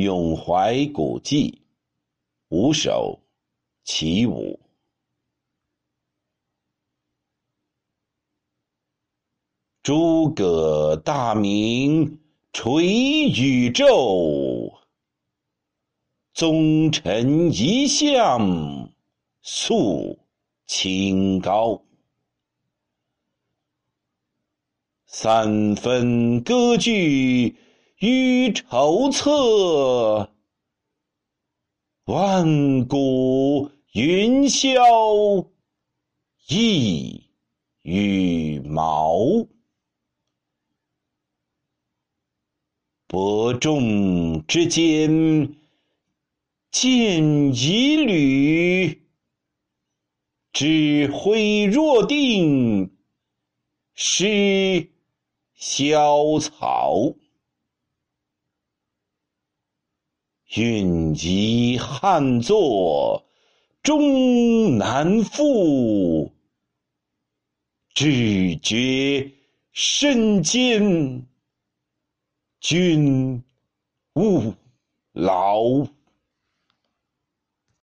咏怀古迹，五首·其五。诸葛大名垂宇宙，宗臣一向肃清高。三分割据于筹策，万古云霄一羽毛。伯仲之间，见一缕；指挥若定，失萧草。运移汉作，终难复；只觉身坚。君勿劳。